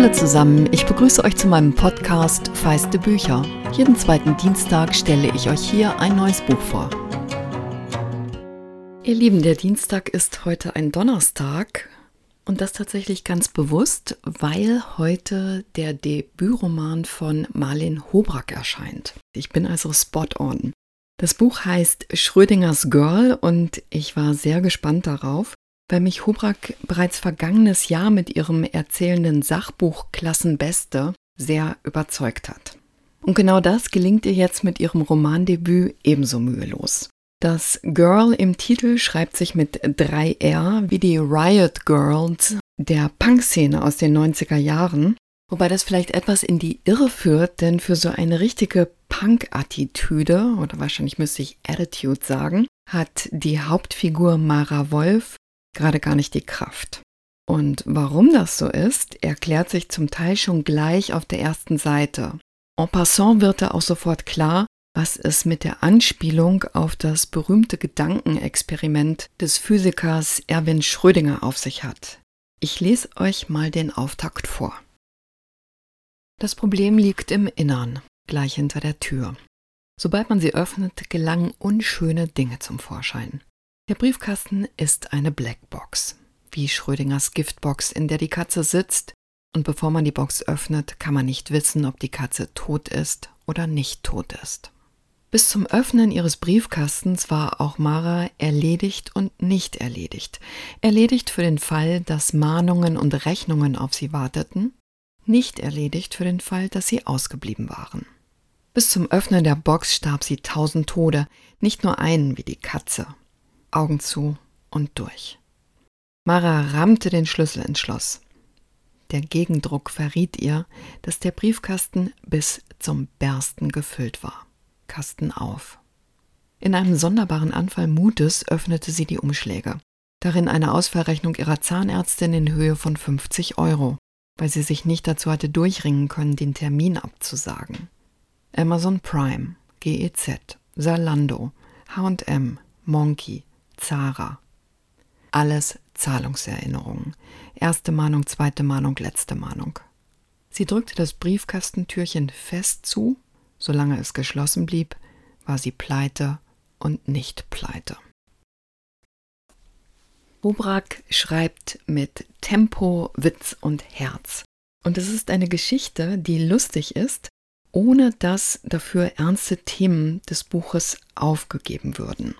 Hallo zusammen, ich begrüße euch zu meinem Podcast Feiste Bücher. Jeden zweiten Dienstag stelle ich euch hier ein neues Buch vor. Ihr Lieben, der Dienstag ist heute ein Donnerstag und das tatsächlich ganz bewusst, weil heute der Debütroman von Marlin Hobrack erscheint. Ich bin also spot on. Das Buch heißt Schrödingers Girl und ich war sehr gespannt darauf, weil mich Hubrack bereits vergangenes Jahr mit ihrem erzählenden Sachbuch Klassenbeste sehr überzeugt hat. Und genau das gelingt ihr jetzt mit ihrem Romandebüt ebenso mühelos. Das Girl im Titel schreibt sich mit 3R wie die Riot Girls der Punk-Szene aus den 90er Jahren, wobei das vielleicht etwas in die Irre führt, denn für so eine richtige Punk-Attitüde, oder wahrscheinlich müsste ich Attitude sagen, hat die Hauptfigur Mara Wolf gerade gar nicht die Kraft. Und warum das so ist, erklärt sich zum Teil schon gleich auf der ersten Seite. En passant wird da auch sofort klar, was es mit der Anspielung auf das berühmte Gedankenexperiment des Physikers Erwin Schrödinger auf sich hat. Ich lese euch mal den Auftakt vor. Das Problem liegt im Innern, gleich hinter der Tür. Sobald man sie öffnet, gelangen unschöne Dinge zum Vorschein. Der Briefkasten ist eine Blackbox, wie Schrödingers Giftbox, in der die Katze sitzt, und bevor man die Box öffnet, kann man nicht wissen, ob die Katze tot ist oder nicht tot ist. Bis zum Öffnen ihres Briefkastens war auch Mara erledigt und nicht erledigt. Erledigt für den Fall, dass Mahnungen und Rechnungen auf sie warteten, nicht erledigt für den Fall, dass sie ausgeblieben waren. Bis zum Öffnen der Box starb sie tausend Tode, nicht nur einen wie die Katze, Augen zu und durch. Mara rammte den Schlüssel ins Schloss. Der Gegendruck verriet ihr, dass der Briefkasten bis zum Bersten gefüllt war. Kasten auf. In einem sonderbaren Anfall Mutes öffnete sie die Umschläge. Darin eine Ausfallrechnung ihrer Zahnärztin in Höhe von 50 Euro, weil sie sich nicht dazu hatte durchringen können, den Termin abzusagen. Amazon Prime, GEZ, Salando, HM, Monkey, Zara. Alles Zahlungserinnerungen. Erste Mahnung, zweite Mahnung, letzte Mahnung. Sie drückte das Briefkastentürchen fest zu, solange es geschlossen blieb, war sie pleite und nicht pleite. Bobrak schreibt mit Tempo, Witz und Herz. Und es ist eine Geschichte, die lustig ist, ohne dass dafür ernste Themen des Buches aufgegeben würden.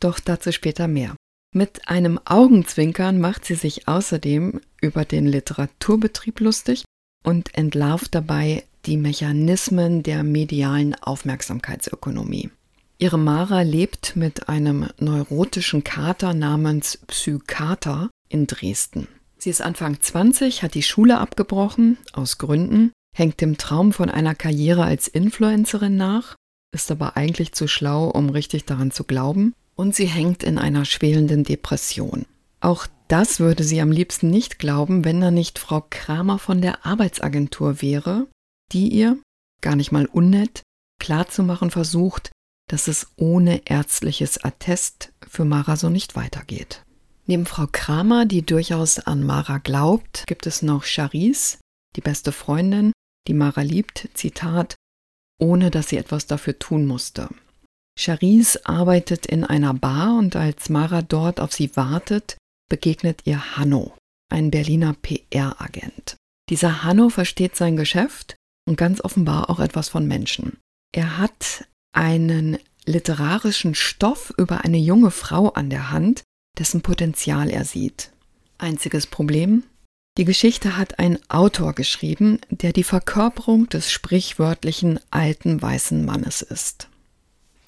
Doch dazu später mehr. Mit einem Augenzwinkern macht sie sich außerdem über den Literaturbetrieb lustig und entlarvt dabei die Mechanismen der medialen Aufmerksamkeitsökonomie. Ihre Mara lebt mit einem neurotischen Kater namens Psykater in Dresden. Sie ist Anfang 20, hat die Schule abgebrochen, aus Gründen, hängt dem Traum von einer Karriere als Influencerin nach, ist aber eigentlich zu schlau, um richtig daran zu glauben und sie hängt in einer schwelenden Depression. Auch das würde sie am liebsten nicht glauben, wenn da nicht Frau Kramer von der Arbeitsagentur wäre, die ihr, gar nicht mal unnett, klarzumachen versucht, dass es ohne ärztliches Attest für Mara so nicht weitergeht. Neben Frau Kramer, die durchaus an Mara glaubt, gibt es noch Charisse, die beste Freundin, die Mara liebt, Zitat, ohne dass sie etwas dafür tun musste. Charisse arbeitet in einer Bar und als Mara dort auf sie wartet, begegnet ihr Hanno, ein Berliner PR-Agent. Dieser Hanno versteht sein Geschäft und ganz offenbar auch etwas von Menschen. Er hat einen literarischen Stoff über eine junge Frau an der Hand, dessen Potenzial er sieht. Einziges Problem? Die Geschichte hat ein Autor geschrieben, der die Verkörperung des sprichwörtlichen alten weißen Mannes ist.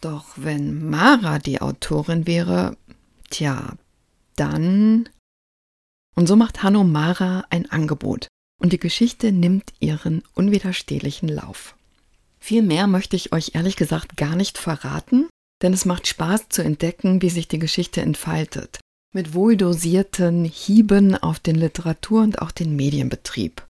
Doch wenn Mara die Autorin wäre, tja, dann. Und so macht Hanno Mara ein Angebot und die Geschichte nimmt ihren unwiderstehlichen Lauf. Viel mehr möchte ich euch ehrlich gesagt gar nicht verraten, denn es macht Spaß zu entdecken, wie sich die Geschichte entfaltet, mit wohldosierten Hieben auf den Literatur- und auch den Medienbetrieb.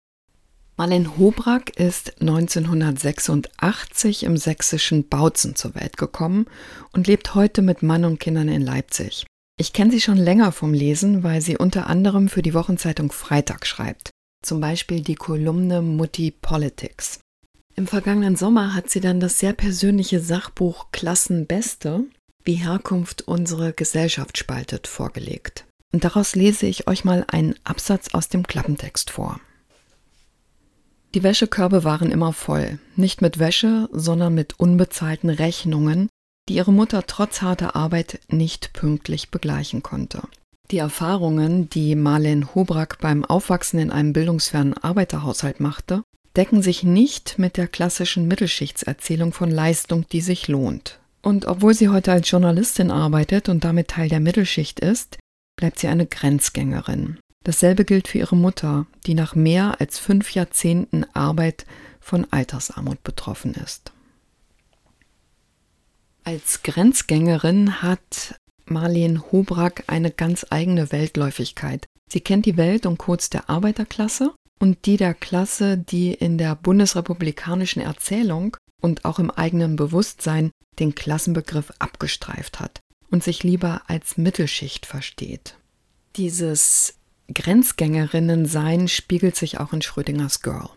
Marlene Hobrack ist 1986 im sächsischen Bautzen zur Welt gekommen und lebt heute mit Mann und Kindern in Leipzig. Ich kenne sie schon länger vom Lesen, weil sie unter anderem für die Wochenzeitung Freitag schreibt. zum Beispiel die Kolumne Mutti Politics. Im vergangenen Sommer hat sie dann das sehr persönliche Sachbuch Klassenbeste, wie Herkunft unsere Gesellschaft spaltet, vorgelegt. Und daraus lese ich euch mal einen Absatz aus dem Klappentext vor. Die Wäschekörbe waren immer voll, nicht mit Wäsche, sondern mit unbezahlten Rechnungen, die ihre Mutter trotz harter Arbeit nicht pünktlich begleichen konnte. Die Erfahrungen, die Marlene Hobrack beim Aufwachsen in einem bildungsfernen Arbeiterhaushalt machte, decken sich nicht mit der klassischen Mittelschichtserzählung von Leistung, die sich lohnt. Und obwohl sie heute als Journalistin arbeitet und damit Teil der Mittelschicht ist, bleibt sie eine Grenzgängerin. Dasselbe gilt für ihre Mutter, die nach mehr als fünf Jahrzehnten Arbeit von Altersarmut betroffen ist. Als Grenzgängerin hat Marlene Hobrack eine ganz eigene Weltläufigkeit. Sie kennt die Welt und Codes der Arbeiterklasse und die der Klasse, die in der bundesrepublikanischen Erzählung und auch im eigenen Bewusstsein den Klassenbegriff abgestreift hat und sich lieber als Mittelschicht versteht. Dieses Grenzgängerinnen-Sein spiegelt sich auch in Schrödingers Girl.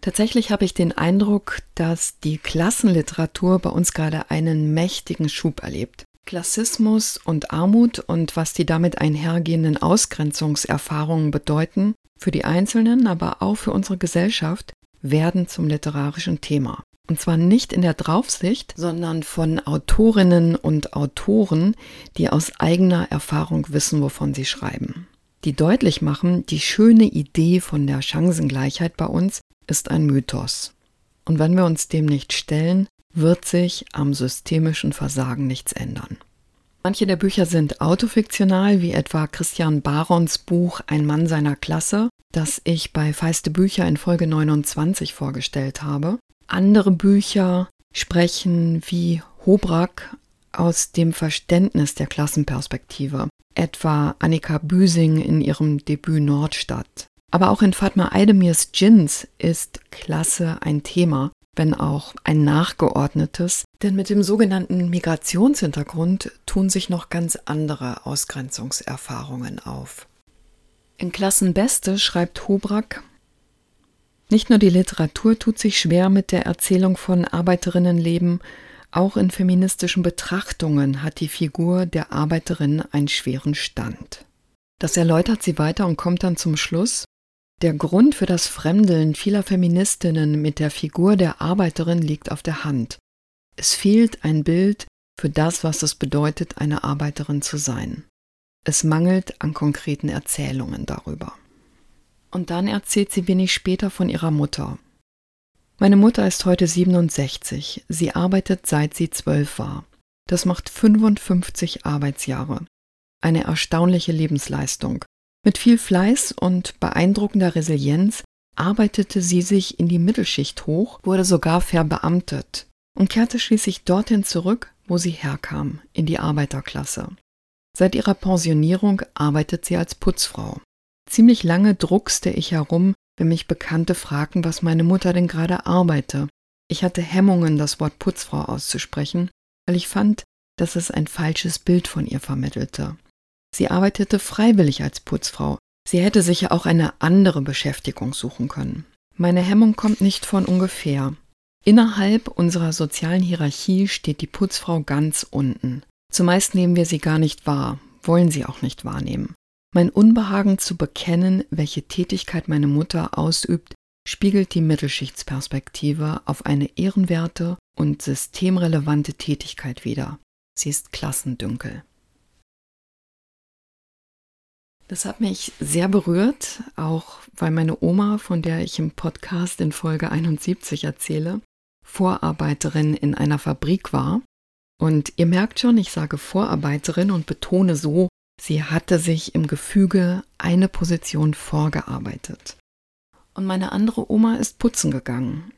Tatsächlich habe ich den Eindruck, dass die Klassenliteratur bei uns gerade einen mächtigen Schub erlebt. Klassismus und Armut und was die damit einhergehenden Ausgrenzungserfahrungen bedeuten, für die Einzelnen, aber auch für unsere Gesellschaft, werden zum literarischen Thema. Und zwar nicht in der Draufsicht, sondern von Autorinnen und Autoren, die aus eigener Erfahrung wissen, wovon sie schreiben. Die deutlich machen, die schöne Idee von der Chancengleichheit bei uns ist ein Mythos. Und wenn wir uns dem nicht stellen, wird sich am systemischen Versagen nichts ändern. Manche der Bücher sind autofiktional, wie etwa Christian Barons Buch Ein Mann seiner Klasse, das ich bei Feiste Bücher in Folge 29 vorgestellt habe. Andere Bücher sprechen wie Hobrack aus dem Verständnis der Klassenperspektive, etwa Annika Büsing in ihrem Debüt Nordstadt. Aber auch in Fatma Eidemirs Djinns ist Klasse ein Thema, wenn auch ein nachgeordnetes, denn mit dem sogenannten Migrationshintergrund tun sich noch ganz andere Ausgrenzungserfahrungen auf. In Klassenbeste schreibt Hobrack, nicht nur die Literatur tut sich schwer mit der Erzählung von Arbeiterinnenleben, auch in feministischen Betrachtungen hat die Figur der Arbeiterin einen schweren Stand. Das erläutert sie weiter und kommt dann zum Schluss, der Grund für das Fremdeln vieler Feministinnen mit der Figur der Arbeiterin liegt auf der Hand. Es fehlt ein Bild für das, was es bedeutet, eine Arbeiterin zu sein. Es mangelt an konkreten Erzählungen darüber. Und dann erzählt sie wenig später von ihrer Mutter. Meine Mutter ist heute 67. Sie arbeitet seit sie zwölf war. Das macht 55 Arbeitsjahre. Eine erstaunliche Lebensleistung. Mit viel Fleiß und beeindruckender Resilienz arbeitete sie sich in die Mittelschicht hoch, wurde sogar verbeamtet und kehrte schließlich dorthin zurück, wo sie herkam, in die Arbeiterklasse. Seit ihrer Pensionierung arbeitet sie als Putzfrau. Ziemlich lange druckste ich herum, wenn mich Bekannte fragten, was meine Mutter denn gerade arbeite. Ich hatte Hemmungen, das Wort Putzfrau auszusprechen, weil ich fand, dass es ein falsches Bild von ihr vermittelte. Sie arbeitete freiwillig als Putzfrau. Sie hätte sich ja auch eine andere Beschäftigung suchen können. Meine Hemmung kommt nicht von ungefähr. Innerhalb unserer sozialen Hierarchie steht die Putzfrau ganz unten. Zumeist nehmen wir sie gar nicht wahr, wollen sie auch nicht wahrnehmen. Mein Unbehagen zu bekennen, welche Tätigkeit meine Mutter ausübt, spiegelt die Mittelschichtsperspektive auf eine ehrenwerte und systemrelevante Tätigkeit wider. Sie ist Klassendünkel. Das hat mich sehr berührt, auch weil meine Oma, von der ich im Podcast in Folge 71 erzähle, Vorarbeiterin in einer Fabrik war. Und ihr merkt schon, ich sage Vorarbeiterin und betone so, sie hatte sich im Gefüge eine Position vorgearbeitet. Und meine andere Oma ist putzen gegangen.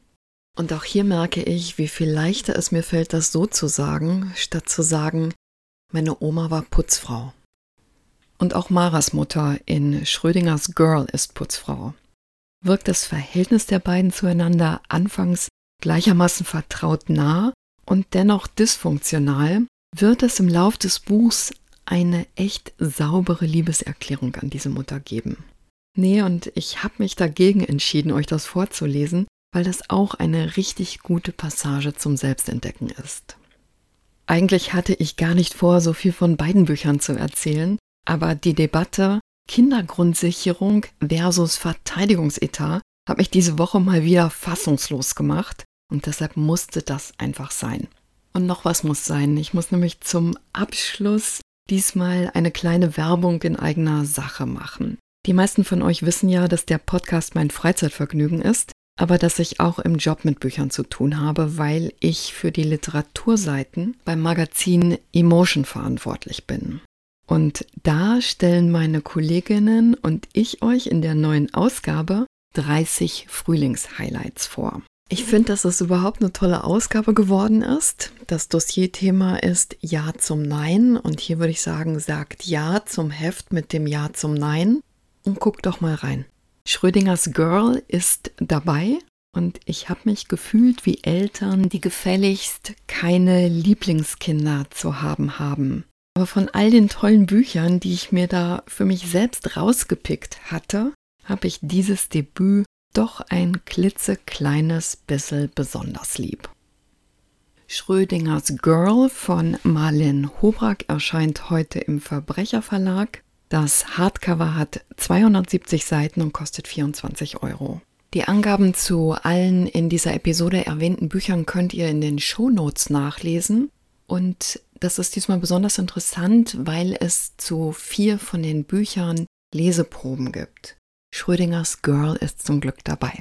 Und auch hier merke ich, wie viel leichter es mir fällt, das so zu sagen, statt zu sagen, meine Oma war Putzfrau. Und auch Maras Mutter in Schrödingers Girl ist Putzfrau. Wirkt das Verhältnis der beiden zueinander anfangs gleichermaßen vertraut nah und dennoch dysfunktional, wird es im Lauf des Buchs eine echt saubere Liebeserklärung an diese Mutter geben. Nee, und ich habe mich dagegen entschieden, euch das vorzulesen, weil das auch eine richtig gute Passage zum Selbstentdecken ist. Eigentlich hatte ich gar nicht vor, so viel von beiden Büchern zu erzählen, aber die Debatte Kindergrundsicherung versus Verteidigungsetat hat mich diese Woche mal wieder fassungslos gemacht und deshalb musste das einfach sein. Und noch was muss sein. Ich muss nämlich zum Abschluss diesmal eine kleine Werbung in eigener Sache machen. Die meisten von euch wissen ja, dass der Podcast mein Freizeitvergnügen ist, aber dass ich auch im Job mit Büchern zu tun habe, weil ich für die Literaturseiten beim Magazin Emotion verantwortlich bin. Und da stellen meine Kolleginnen und ich euch in der neuen Ausgabe 30 Frühlingshighlights vor. Ich finde, dass es überhaupt eine tolle Ausgabe geworden ist. Das Dossierthema ist Ja zum Nein und hier würde ich sagen, sagt Ja zum Heft mit dem Ja zum Nein und guckt doch mal rein. Schrödingers Girl ist dabei und ich habe mich gefühlt wie Eltern, die gefälligst keine Lieblingskinder zu haben haben. Aber von all den tollen Büchern, die ich mir da für mich selbst rausgepickt hatte, habe ich dieses Debüt doch ein klitzekleines bisschen besonders lieb. Schrödingers Girl von Marlin Hobrak erscheint heute im Verbrecherverlag. Das Hardcover hat 270 Seiten und kostet 24 Euro. Die Angaben zu allen in dieser Episode erwähnten Büchern könnt ihr in den Shownotes nachlesen. Und das ist diesmal besonders interessant, weil es zu vier von den Büchern Leseproben gibt. Schrödingers Girl ist zum Glück dabei.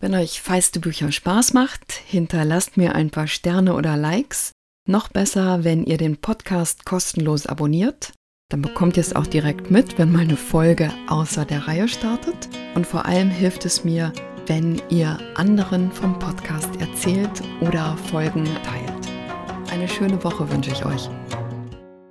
Wenn euch feiste Bücher Spaß macht, hinterlasst mir ein paar Sterne oder Likes. Noch besser, wenn ihr den Podcast kostenlos abonniert. Dann bekommt ihr es auch direkt mit, wenn meine Folge außer der Reihe startet. Und vor allem hilft es mir, wenn ihr anderen vom Podcast erzählt oder Folgen teilt. Eine schöne Woche wünsche ich euch.